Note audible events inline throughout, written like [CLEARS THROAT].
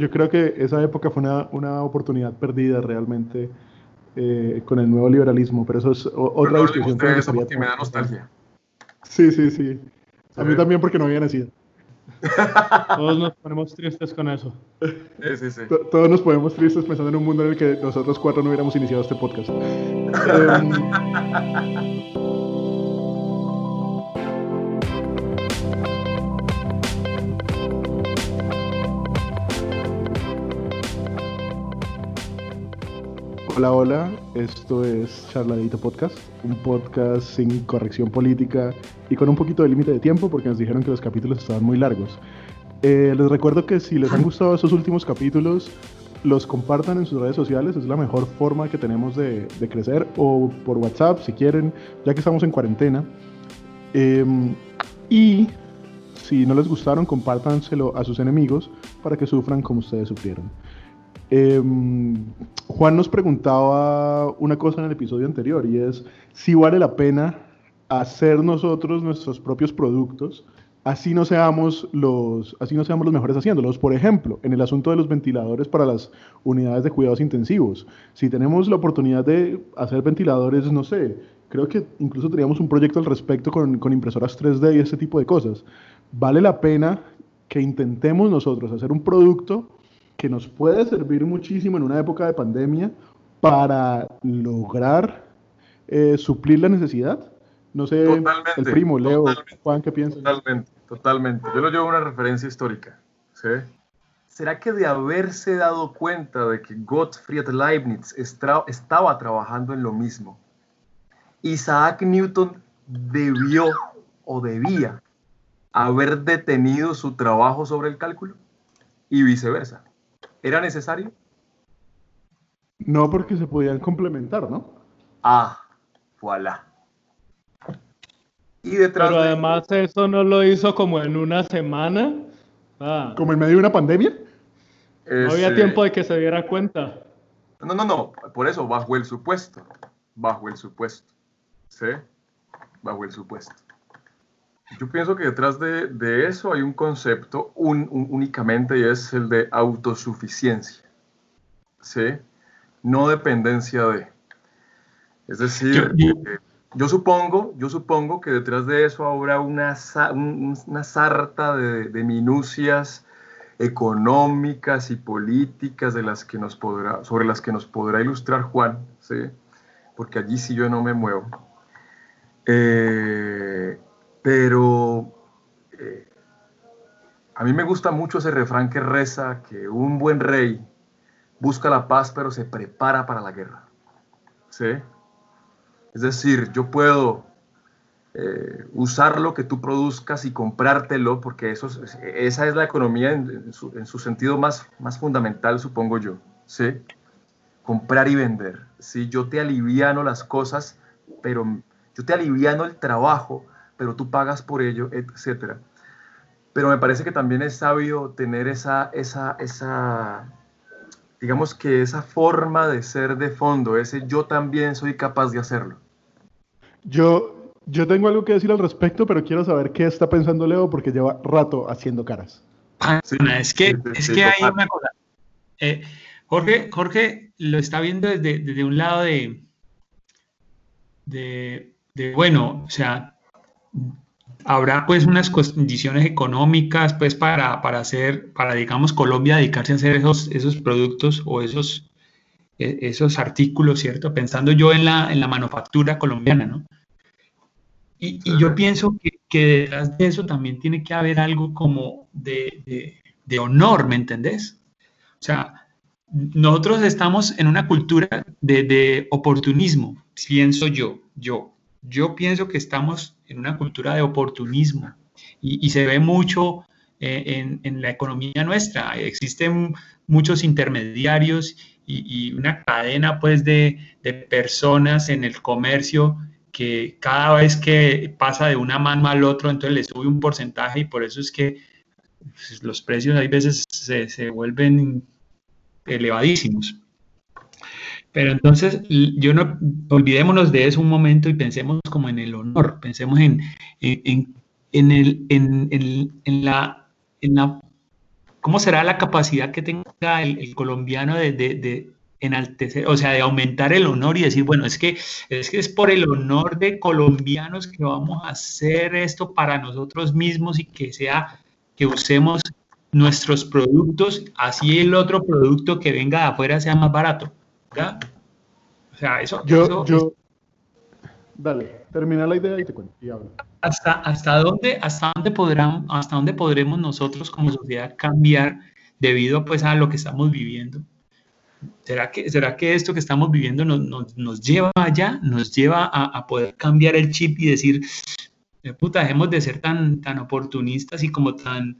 yo creo que esa época fue una, una oportunidad perdida realmente eh, con el nuevo liberalismo, pero eso es otra discusión. que me da nostalgia. Sí, sí, sí. A mí también porque no había nacido. [LAUGHS] Todos nos ponemos tristes con eso. Sí, sí, sí. Todos nos ponemos tristes pensando en un mundo en el que nosotros cuatro no hubiéramos iniciado este podcast. [LAUGHS] Em, Hola, hola, esto es Charladito Podcast, un podcast sin corrección política y con un poquito de límite de tiempo porque nos dijeron que los capítulos estaban muy largos. Eh, les recuerdo que si les han [LAUGHS] gustado esos últimos capítulos, los compartan en sus redes sociales, es la mejor forma que tenemos de, crecer, o por WhatsApp si quieren, ya que estamos en cuarentena. Em, y si no les gustaron, compártanselo a sus enemigos para que sufran como ustedes sufrieron. Em, Juan nos preguntaba una cosa en el episodio anterior y es si vale la pena hacer nosotros nuestros propios productos, así no seamos los, así no seamos los mejores haciéndolos. Por ejemplo, en el asunto de los ventiladores para las unidades de cuidados intensivos. Si tenemos la oportunidad de hacer ventiladores, no sé, creo que incluso teníamos un proyecto al respecto con, con impresoras 3D y ese tipo de cosas. Vale la pena que intentemos nosotros hacer un producto que nos puede servir muchísimo en una época de pandemia para lograr eh, suplir la necesidad. No sé, el primo, Leo, Juan, ¿qué piensa? Totalmente, totalmente. Yo lo llevo a una referencia histórica. ¿sí? ¿Será que de haberse dado cuenta de que Gottfried Leibniz estaba trabajando en lo mismo, Isaac Newton debió o debía haber detenido su trabajo sobre el cálculo? Y viceversa. ¿Era necesario? No, porque se podían complementar, ¿no? Ah, voilà. Y detrás Pero además eso no lo hizo como en una semana. Ah. ¿Como en medio de una pandemia? No había tiempo de que se diera cuenta. No, no, no. Por eso, bajo el supuesto. Bajo el supuesto. ¿Sí? Bajo el supuesto. Yo pienso que detrás de, eso hay un concepto únicamente y es el de autosuficiencia. ¿Sí? No dependencia de. Es decir, yo, supongo, yo supongo que detrás de eso habrá una, una sarta de, minucias económicas y políticas de las que nos podrá, sobre las que nos podrá ilustrar Juan, ¿sí? porque allí sí yo no me muevo. Eh, pero eh, a mí me gusta mucho ese refrán que reza que un buen rey busca la paz pero se prepara para la guerra. ¿Sí? Es decir, yo puedo eh, usar lo que tú produzcas y comprártelo, porque eso, esa es la economía en, su, sentido más, más fundamental, supongo yo. ¿sí? Comprar y vender. ¿sí? Yo te aliviano las cosas, pero yo te aliviano el trabajo, pero tú pagas por ello, etc. Pero me parece que también es sabio tener esa, esa, esa, digamos que esa forma de ser de fondo, ese yo también soy capaz de hacerlo. Yo, yo tengo algo que decir al respecto, pero quiero saber qué está pensando Leo porque lleva rato haciendo caras. es que, es que hay una cosa. Eh, Jorge, Jorge lo está viendo desde, desde un lado de, de, de, bueno, o sea, habrá pues unas condiciones económicas pues para, para hacer, para digamos Colombia dedicarse a hacer esos, esos productos o esos, e, esos artículos, ¿cierto? Pensando yo en la, en la manufactura colombiana, ¿no? Y, yo pienso que, que, detrás de eso también tiene que haber algo como de, de honor, ¿me entendés? O sea, nosotros estamos en una cultura de, oportunismo, pienso yo, yo. Yo pienso que estamos en una cultura de oportunismo y, se ve mucho eh, en, la economía nuestra. Existen muchos intermediarios y, una cadena pues de, personas en el comercio que cada vez que pasa de una mano al otro, entonces le sube un porcentaje y por eso es que pues, los precios hay veces se, se vuelven elevadísimos. Pero entonces, yo no olvidémonos de eso un momento y pensemos como en el honor, pensemos en, en, en, el, en, en, la, en la, ¿cómo será la capacidad que tengo busca el, colombiano de, de, enaltecer, o sea, de aumentar el honor y decir, bueno, es que, es que es por el honor de colombianos que vamos a hacer esto para nosotros mismos y que sea, que usemos nuestros productos, así el otro producto que venga de afuera sea más barato. O sea, eso... Yo, yo... Dale, termina la idea y te cuento y hablo. ¿Hasta, hasta, dónde, hasta, dónde podrán, ¿Hasta dónde podremos nosotros como sociedad cambiar debido pues, a lo que estamos viviendo? ¿Será que, ¿Será que esto que estamos viviendo nos, nos, nos lleva allá? ¿Nos lleva a, a, poder cambiar el chip y decir, puta, dejemos de ser tan, tan oportunistas y como tan,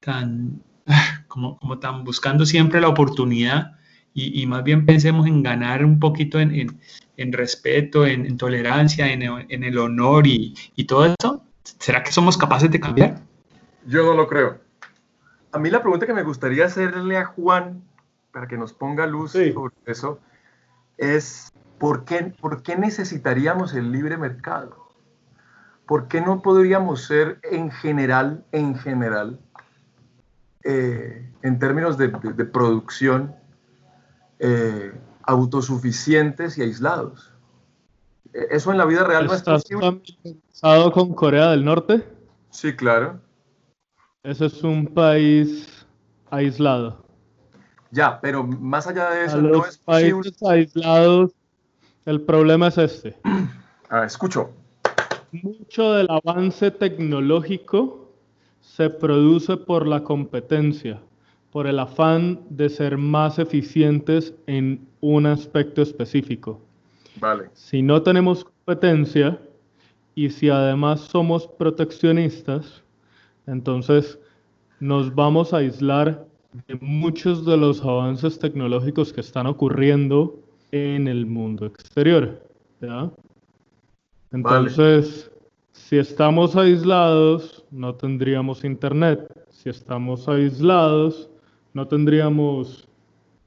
tan, [LAUGHS] como, como tan buscando siempre la oportunidad y, y más bien pensemos en ganar un poquito en, en, en respeto, en, tolerancia, en, el honor y, y todo eso? ¿Será que somos capaces de cambiar? Yo no lo creo. A mí la pregunta que me gustaría hacerle a Juan, para que nos ponga luz sobre eso, es ¿por qué, ¿por qué necesitaríamos el libre mercado? ¿Por qué no podríamos ser en general, en general, eh, en términos de, de, producción, eh, autosuficientes y aislados? E, ¿Eso en la vida real no es posible? ¿Estás con Corea del Norte? Sí, claro. Ese es un país aislado. Ya, pero más allá de eso, no es países aislados, el problema es este. [CLEARS THROAT] Ah, escucho. Mucho del avance tecnológico se produce por la competencia, por el afán de ser más eficientes en un aspecto específico. Vale. Si no tenemos competencia y si además somos proteccionistas, entonces nos vamos a aislar de muchos de los avances tecnológicos que están ocurriendo en el mundo exterior. ¿ya? Entonces, si estamos aislados, no tendríamos internet. Si estamos aislados, no tendríamos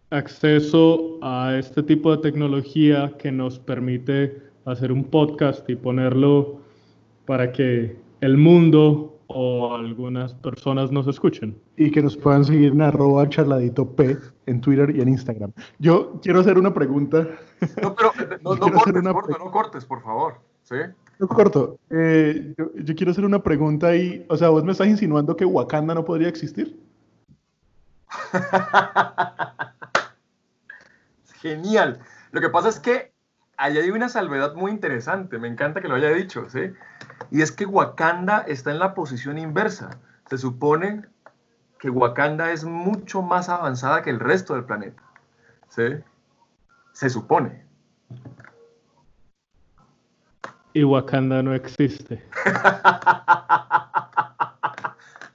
acceso a este tipo de tecnología que nos permite hacer un podcast y ponerlo para que el mundo o algunas personas nos escuchen. Y que nos puedan seguir en arroba charladito P en Twitter y en Instagram. Yo quiero hacer una pregunta. No, pero [LAUGHS] no, no cortes, no cortes, por favor. ¿Sí? No corto. Eh, yo, yo, quiero hacer una pregunta y, o sea, vos me estás insinuando que Wakanda no podría existir. [LAUGHS] Genial. Lo que pasa es que allá hay una salvedad muy interesante. Me encanta que lo haya dicho, ¿sí? Y es que Wakanda está en la posición inversa. Se supone que Wakanda es mucho más avanzada que el resto del planeta. ¿Sí? Se supone. Y Wakanda no existe. [LAUGHS]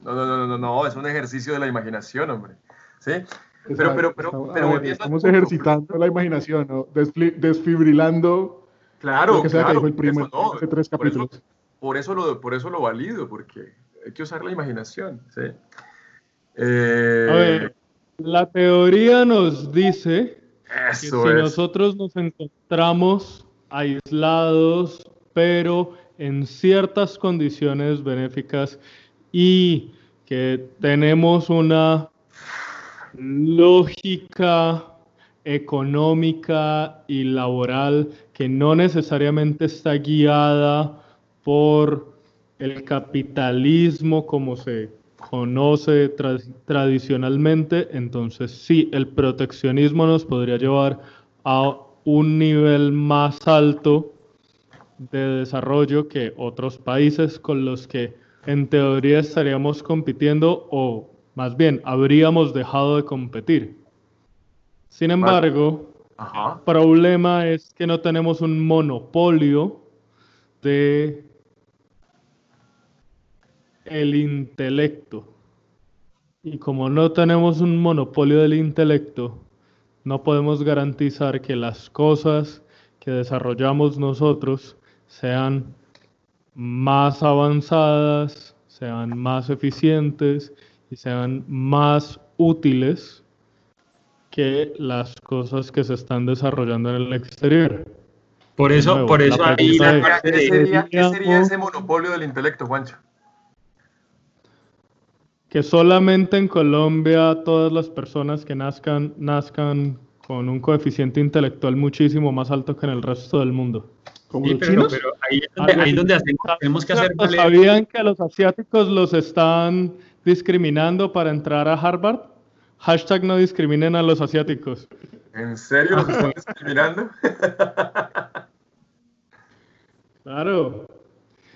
no, no, no, no, no, es un ejercicio de la imaginación, hombre. ¿Sí? Pero, pero, pero, pero estamos ejercitando la imaginación, ¿no? desfibrilando claro, lo que sea claro, que dijo el primo hace tres capítulos. Por eso, por eso, lo, por eso lo valido, porque hay que usar la imaginación, ¿sí? Eh... A ver, la teoría nos dice que si nosotros nos encontramos aislados, pero en ciertas condiciones benéficas y que tenemos una lógica económica y laboral que no necesariamente está guiada por el capitalismo como se conoce tra tradicionalmente, entonces sí, el proteccionismo nos podría llevar a un nivel más alto de desarrollo que otros países con los que en teoría estaríamos compitiendo o más bien habríamos dejado de competir. Sin embargo, el problema es que no tenemos un monopolio de el intelecto. Y como no tenemos un monopolio del intelecto, no podemos garantizar que las cosas que desarrollamos nosotros sean más avanzadas, sean más eficientes y sean más útiles que las cosas que se están desarrollando en el exterior. Por eso, por eso ahí ¿qué, sería, ¿qué sería ese monopolio del intelecto, Juancho? que solamente en Colombia todas las personas que nazcan nazcan con un coeficiente intelectual muchísimo más alto que en el resto del mundo. ¿Como los pero, pero ahí es donde, ahí donde hacemos, tenemos que hacer ¿Sabían que a los asiáticos los están discriminando para entrar a Harvard? Hashtag no discriminen a los asiáticos. ¿En serio los están [LAUGHS] discriminando? claro.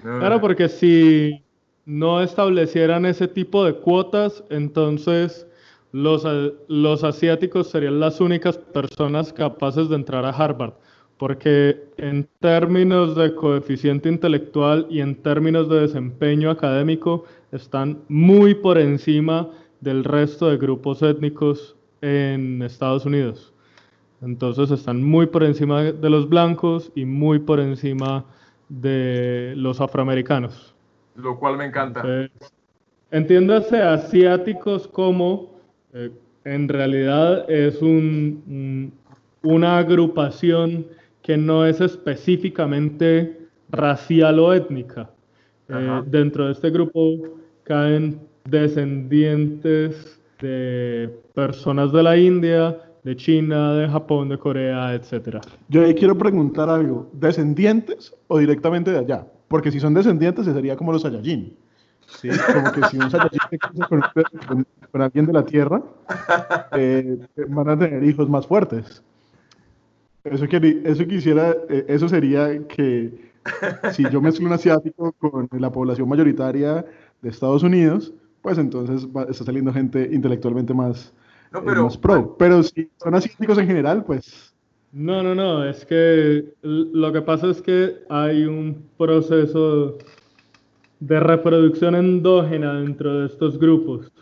Claro, porque si no establecieran ese tipo de cuotas, entonces los, los asiáticos serían las únicas personas capaces de entrar a Harvard. Porque en términos de coeficiente intelectual y en términos de desempeño académico están muy por encima del resto de grupos étnicos en Estados Unidos. Entonces están muy por encima de los blancos y muy por encima de los afroamericanos. Lo cual me encanta. entiéndase asiáticos como, eh, en realidad es un, una agrupación que no es específicamente racial o étnica. Eh, dentro de este grupo caen descendientes de personas de la India, de China, de Japón, de Corea, etc. Yo ahí quiero preguntar algo, ¿descendientes o directamente de allá? Porque si son descendientes sería como los Saiyajin. ¿sí? Como que si un Saiyajin se casa con, alguien de la Tierra, eh, van a tener hijos más fuertes. Eso, que, eso quisiera, eh, eso sería que si yo mezclo un asiático con la población mayoritaria de Estados Unidos, pues entonces está saliendo gente intelectualmente más, no, pero, pro. Pero si son asiáticos en general, pues... No, no, no, es que lo que pasa es que hay un proceso de reproducción endógena dentro de estos grupos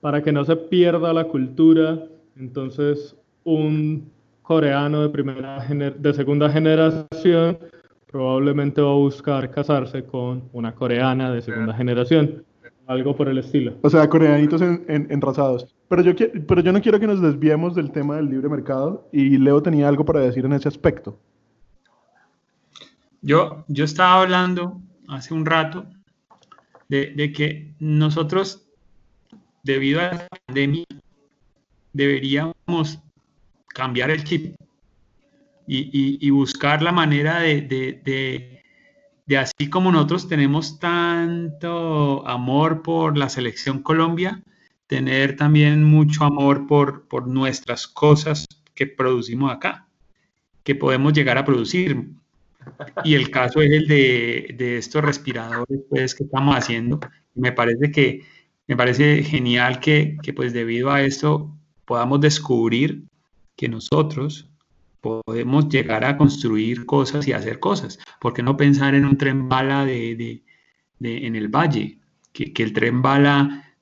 para que no se pierda la cultura. Entonces, un coreano de, primera de segunda generación probablemente va a buscar casarse con una coreana de segunda generación. Algo por el estilo. O sea, coreanitos en, enrasados. Pero yo, pero yo no quiero que nos desviemos del tema del libre mercado y Leo tenía algo para decir en ese aspecto. Yo, yo estaba hablando hace un rato de, de que nosotros, debido a la pandemia, deberíamos cambiar el chip y, buscar la manera de, así como nosotros tenemos tanto amor por la selección Colombia, tener también mucho amor por, por nuestras cosas que producimos acá, que podemos llegar a producir. Y el caso es el de, de estos respiradores pues, que estamos haciendo. Me parece que me parece genial que, que pues debido a esto podamos descubrir que nosotros podemos llegar a construir cosas y hacer cosas. ¿Por qué no pensar en un tren bala de, en el valle? Que, el tren bala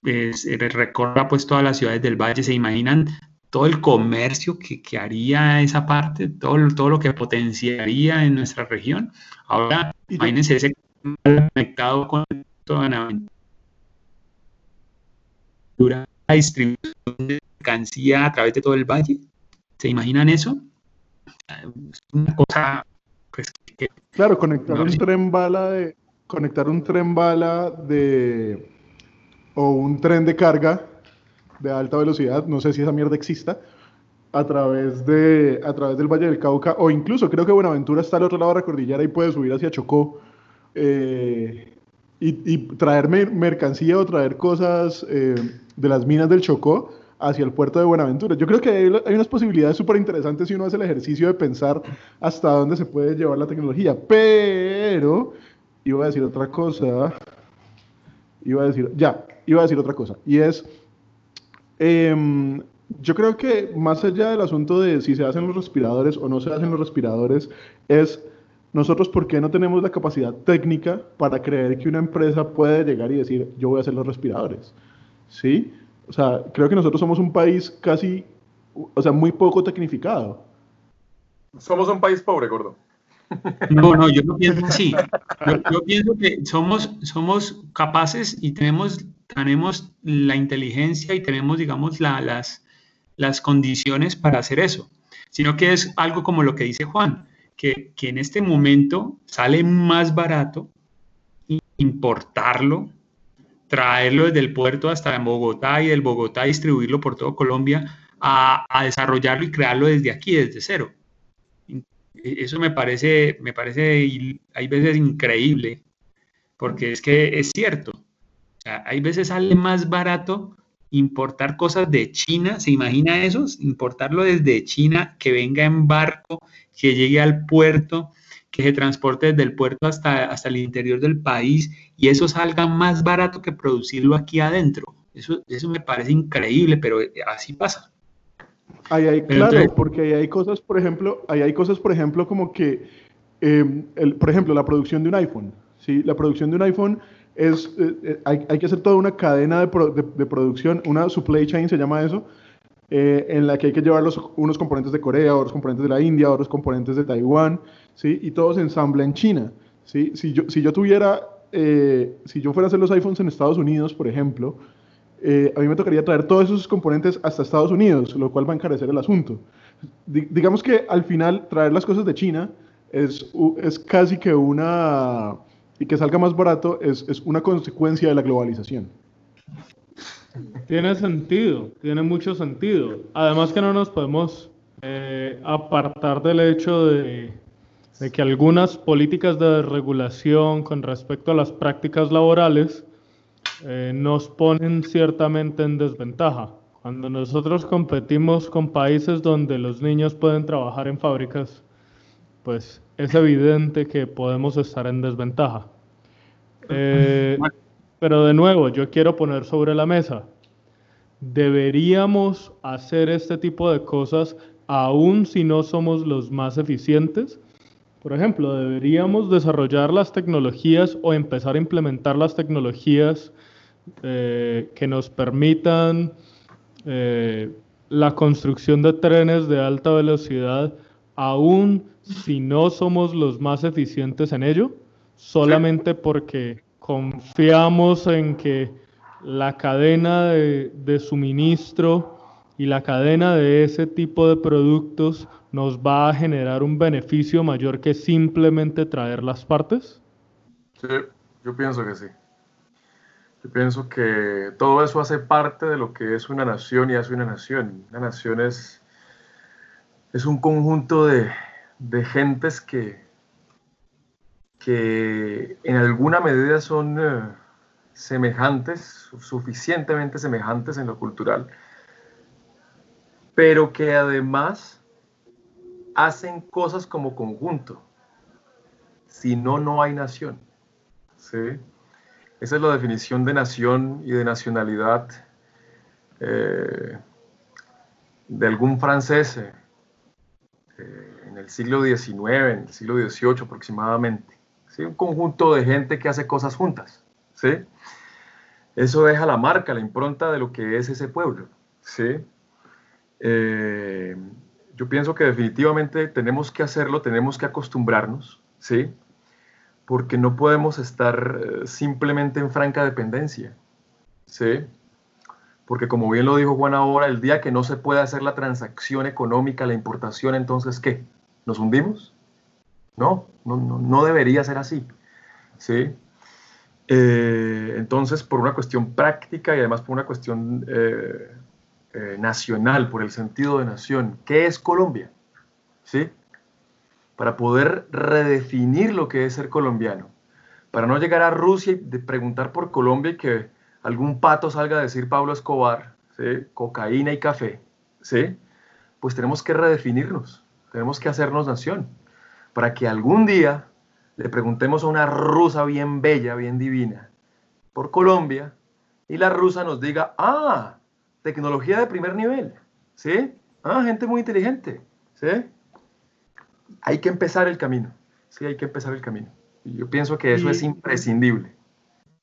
pues, recorra pues todas las ciudades del valle. ¿Se imaginan todo el comercio que, haría esa parte? Todo, todo lo que potenciaría en nuestra región. Ahora, imagínense ese conectado con toda la distribución de mercancía a través de todo el valle. ¿Se imaginan eso? una cosa pues, Claro, conectar un tren bala de. Conectar un tren bala de. o un tren de carga de alta velocidad, no sé si esa mierda exista, a través de a través del Valle del Cauca, o incluso creo que Buenaventura está al otro lado de la cordillera y puede subir hacia Chocó. Eh, y, traer mercancía o traer cosas eh, de las minas del Chocó hacia el puerto de Buenaventura. Yo creo que hay, unas posibilidades súper interesantes si uno hace el ejercicio de pensar hasta dónde se puede llevar la tecnología. Pero iba a decir otra cosa. Iba a decir, ya, iba a decir otra cosa. Y es, em, yo creo que más allá del asunto de si se hacen los respiradores o no se hacen los respiradores, es nosotros por qué no tenemos la capacidad técnica para creer que una empresa puede llegar y decir, yo voy a hacer los respiradores. ¿Sí? O sea, creo que nosotros somos un país casi, o sea, muy poco tecnificado. Somos un país pobre, gordo. No, no, yo no pienso así. Yo, pienso que somos, somos capaces y tenemos, tenemos la inteligencia y tenemos, digamos, las, las condiciones para hacer eso. Sino que es algo como lo que dice Juan, que, que en este momento sale más barato importarlo traerlo desde el puerto hasta Bogotá y del Bogotá distribuirlo por todo Colombia a, desarrollarlo y crearlo desde aquí, desde cero. Eso me parece, me parece, hay veces increíble, porque es que es cierto. O sea, hay veces sale más barato importar cosas de China, ¿se imagina eso? Importarlo desde China, que venga en barco, que llegue al puerto, que se transporte desde el puerto hasta, hasta el interior del país y eso salga más barato que producirlo aquí adentro. Eso, eso me parece increíble, pero así pasa. Ahí hay, claro, porque ahí hay cosas, por ejemplo, ahí hay cosas, por ejemplo, como que, em, el, por ejemplo, la producción de un iPhone. ¿sí? La producción de un iPhone es, eh, eh, hay, hay, que hacer toda una cadena de, de, producción, una supply chain se llama eso, eh, en la que hay que llevar los, unos componentes de Corea, otros componentes de la India, otros componentes de Taiwán, ¿sí? Y todo se ensambla en China, ¿sí? Si yo, si yo tuviera, si yo fuera a hacer los iPhones en Estados Unidos, por ejemplo, a mí me tocaría traer todos esos componentes hasta Estados Unidos, lo cual va a encarecer el asunto. digamos que al final traer las cosas de China es, es casi que una y que salga más barato es, es una consecuencia de la globalización. Tiene sentido, tiene mucho sentido. Además que no nos podemos eh, apartar del hecho de, de, que algunas políticas de regulación con respecto a las prácticas laborales eh, nos ponen ciertamente en desventaja. Cuando nosotros competimos con países donde los niños pueden trabajar en fábricas, pues es evidente que podemos estar en desventaja. [LAUGHS] Eh, pero de nuevo, yo quiero poner sobre la mesa, ¿deberíamos hacer este tipo de cosas aún si no somos los más eficientes? Por ejemplo, ¿deberíamos desarrollar las tecnologías o empezar a implementar las tecnologías eh, que nos permitan eh, la construcción de trenes de alta velocidad aún si no somos los más eficientes en ello? solamente porque confiamos en que la cadena de, suministro y la cadena de ese tipo de productos nos va a generar un beneficio mayor que simplemente traer las partes? Sí, yo pienso que sí. Yo pienso que todo eso hace parte de lo que es una nación y hace una nación. Una nación es, es un conjunto de, de gentes que, que en alguna medida son eh, semejantes, suficientemente semejantes en lo cultural, pero que además hacen cosas como conjunto. Si no, no hay nación. ¿sí? Esa es la definición de nación y de nacionalidad eh, de algún francés eh, en el siglo XIX, en el siglo XVIII aproximadamente un conjunto de gente que hace cosas juntas. ¿Sí? Eso deja la marca, la impronta de lo que es ese pueblo. ¿sí? Eh, yo pienso que definitivamente tenemos que hacerlo, tenemos que acostumbrarnos, ¿sí? porque no podemos estar eh, simplemente en franca dependencia. ¿sí? Porque como bien lo dijo Juan ahora, el día que no se puede hacer la transacción económica, la importación, entonces ¿qué? ¿Nos hundimos? No, no, no, debería ser así. ¿sí? Eh, entonces, por una cuestión práctica y además por una cuestión eh, eh, nacional, por el sentido de nación, ¿qué es Colombia? ¿Sí? Para poder redefinir lo que es ser colombiano, para no llegar a Rusia y preguntar por Colombia y que algún pato salga a decir Pablo Escobar, cocaína y café, ¿sí? pues tenemos que redefinirnos, tenemos que hacernos nación para que algún día le preguntemos a una rusa bien bella, bien divina, por Colombia, y la rusa nos diga, ah, tecnología de primer nivel, ¿sí? Ah, gente muy inteligente, ¿sí? Hay que empezar el camino, sí, hay que empezar el camino. Y yo pienso que eso es imprescindible.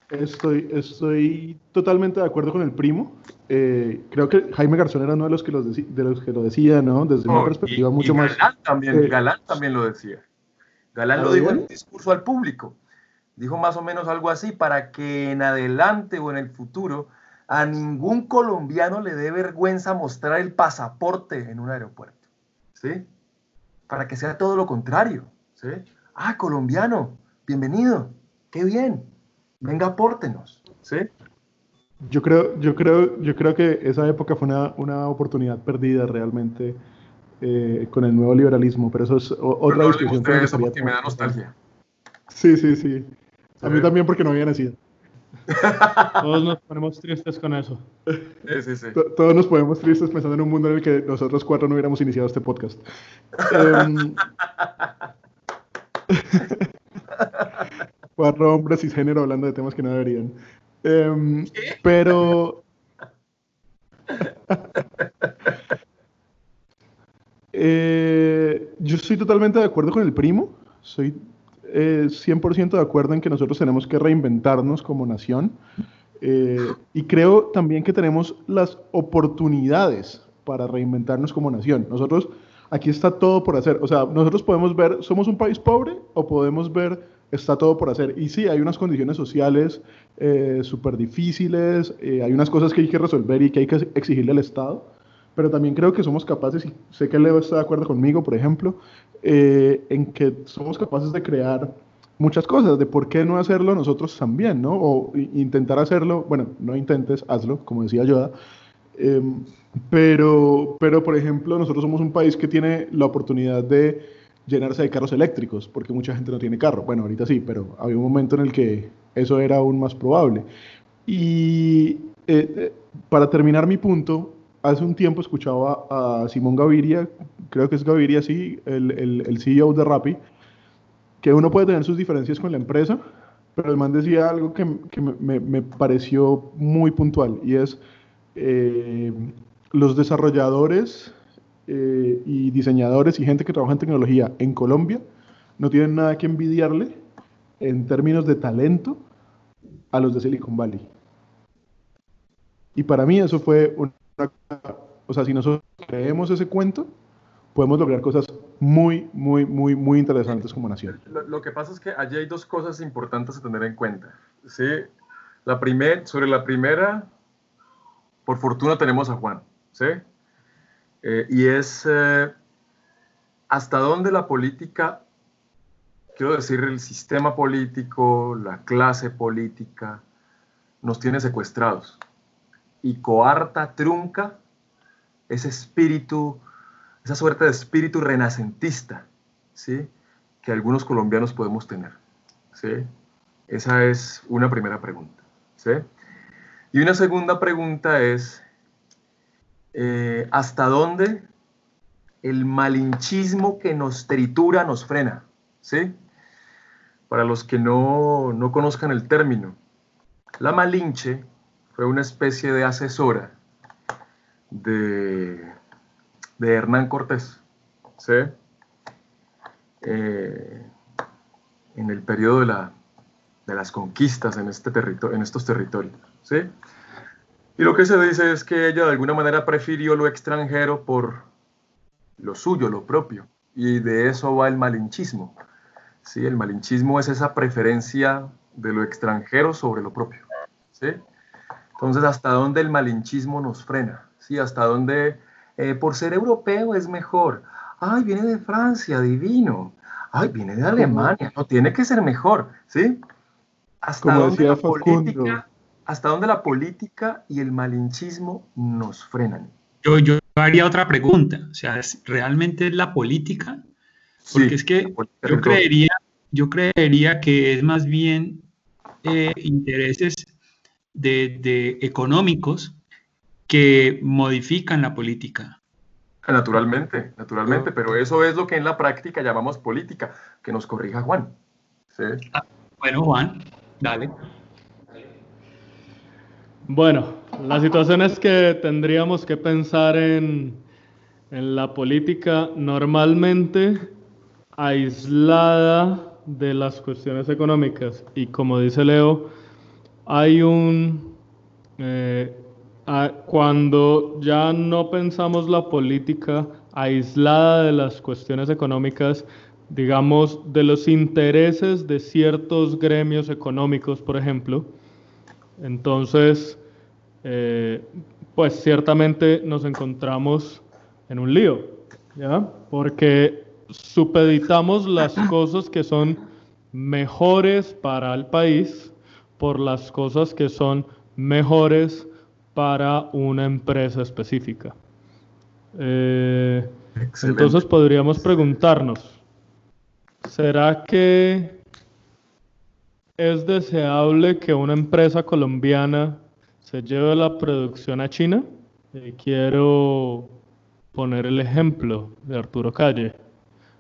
Estoy, estoy totalmente de acuerdo con el primo. Eh, creo que Jaime Garzón era uno de los que, los de los que lo decía, ¿no? Desde una perspectiva mucho más... También, eh, Galán también lo decía. Galán lo dijo en un discurso al público. Dijo más o menos algo así, para que en adelante o en el futuro a ningún colombiano le dé vergüenza mostrar el pasaporte en un aeropuerto. ¿Sí? Para que sea todo lo contrario. ¿Sí? Ah, colombiano, bienvenido, qué bien venga, apórtenos. ¿sí? Yo creo, yo creo, yo creo que esa época fue una, una oportunidad perdida realmente eh, con el nuevo liberalismo, pero eso es otra discusión. que me da nostalgia. Sí, sí, sí. A mí también porque no había nacido. [LAUGHS] Todos nos ponemos tristes con eso. Sí, sí, sí. Todos nos ponemos tristes pensando en un mundo en el que nosotros cuatro no hubiéramos iniciado este podcast. Em, [LAUGHS] cuatro hombres cisgénero hablando de temas que no deberían. Um, pero. [LAUGHS] eh, yo estoy totalmente de acuerdo con el primo. Soy eh, 100% de acuerdo en que nosotros tenemos que reinventarnos como nación. Eh, y creo también que tenemos las oportunidades para reinventarnos como nación. Nosotros, aquí está todo por hacer. O sea, nosotros podemos ver, somos un país pobre o podemos ver, está todo por hacer. Y sí, hay unas condiciones sociales eh, súper difíciles, eh, hay unas cosas que hay que resolver y que hay que exigirle al Estado, pero también creo que somos capaces, y sé que Leo está de acuerdo conmigo, por ejemplo, eh, en que somos capaces de crear muchas cosas, de por qué no hacerlo nosotros también, ¿no? O intentar hacerlo, bueno, no intentes, hazlo, como decía Yoda. Em, pero, pero, por ejemplo, nosotros somos un país que tiene la oportunidad de llenarse de carros eléctricos, porque mucha gente no tiene carro. Bueno, ahorita sí, pero había un momento en el que eso era aún más probable. Y eh, eh, para terminar mi punto, hace un tiempo escuchaba a Simón Gaviria, creo que es Gaviria, sí, el, CEO de Rappi, que uno puede tener sus diferencias con la empresa, pero el man decía algo que, me, pareció muy puntual y es eh, los desarrolladores eh, y diseñadores y gente que trabaja en tecnología en Colombia no tienen nada que envidiarle en términos de talento a los de Silicon Valley. Y para mí eso fue una... O sea, si nosotros creemos ese cuento, podemos lograr cosas muy, muy, muy, muy interesantes como nación. Lo, que pasa es que allí hay dos cosas importantes a tener en cuenta. ¿sí? La primer, sobre la primera, por fortuna tenemos a Juan. ¿sí? Eh, y es eh, hasta dónde la política, quiero decir, el sistema político, la clase política, nos tiene secuestrados y coarta, trunca ese espíritu esa suerte de espíritu renacentista, ¿sí? Que algunos colombianos podemos tener, ¿sí? Esa es una primera pregunta, ¿sí? Y una segunda pregunta es, eh, ¿hasta dónde el malinchismo que nos tritura nos frena? ¿Sí? Para los que no, no conozcan el término, la Malinche fue una especie de asesora de de Hernán Cortés, ¿sí? Eh, en el periodo de, la, de, las conquistas en, este en estos territorios. ¿sí? Y lo que se dice es que ella de alguna manera prefirió lo extranjero por lo suyo, lo propio. Y de eso va el malinchismo. ¿sí? El malinchismo es esa preferencia de lo extranjero sobre lo propio. ¿sí? Entonces, ¿hasta dónde el malinchismo nos frena? ¿sí? ¿Hasta dónde eh, por ser europeo es mejor. Ay, viene de Francia, divino. Ay, viene de Alemania, no tiene que ser mejor, ¿sí? ¿Hasta dónde, la política, ¿Hasta dónde la política y el malinchismo nos frenan? Yo, yo haría otra pregunta, o sea, ¿realmente es la política? Porque es que yo creería, yo creería que es más bien eh, intereses de, de económicos que modifican la política. Naturalmente, naturalmente, pero eso es lo que en la práctica llamamos política, que nos corrija Juan. Ah, bueno, Juan, dale. Bueno, la situación es que tendríamos que pensar en, en la política normalmente aislada de las cuestiones económicas. Y como dice Leo, hay un eh, cuando ya no pensamos la política aislada de las cuestiones económicas, digamos, de los intereses de ciertos gremios económicos, por ejemplo, entonces, eh, pues ciertamente nos encontramos en un lío, ¿ya? Porque supeditamos las cosas que son mejores para el país por las cosas que son mejores para una empresa específica. Eh, entonces podríamos preguntarnos, ¿será que es deseable que una empresa colombiana se lleve la producción a China? quiero poner el ejemplo de Arturo Calle.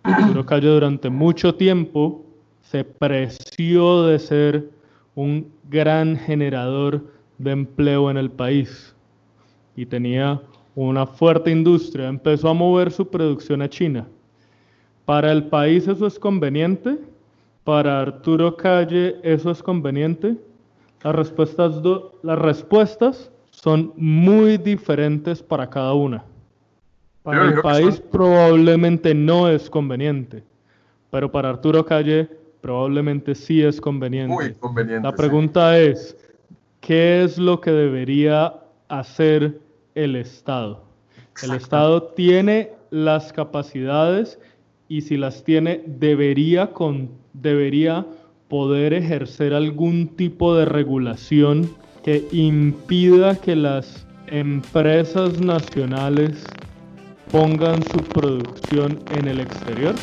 Arturo Calle durante mucho tiempo se preció de ser un gran generador de empleo en el país y tenía una fuerte industria. Empezó a mover su producción a China. Para el país eso es conveniente. Para Arturo Calle eso es conveniente. Las respuestas, las respuestas son muy diferentes para cada una. Para el país probablemente no es conveniente, pero para Arturo Calle probablemente sí es conveniente. Muy conveniente. La pregunta es, ¿qué es lo que debería hacer el Estado? El Estado tiene las capacidades y si las tiene, debería, con, debería poder ejercer algún tipo de regulación que impida que las empresas nacionales pongan su producción en el exterior?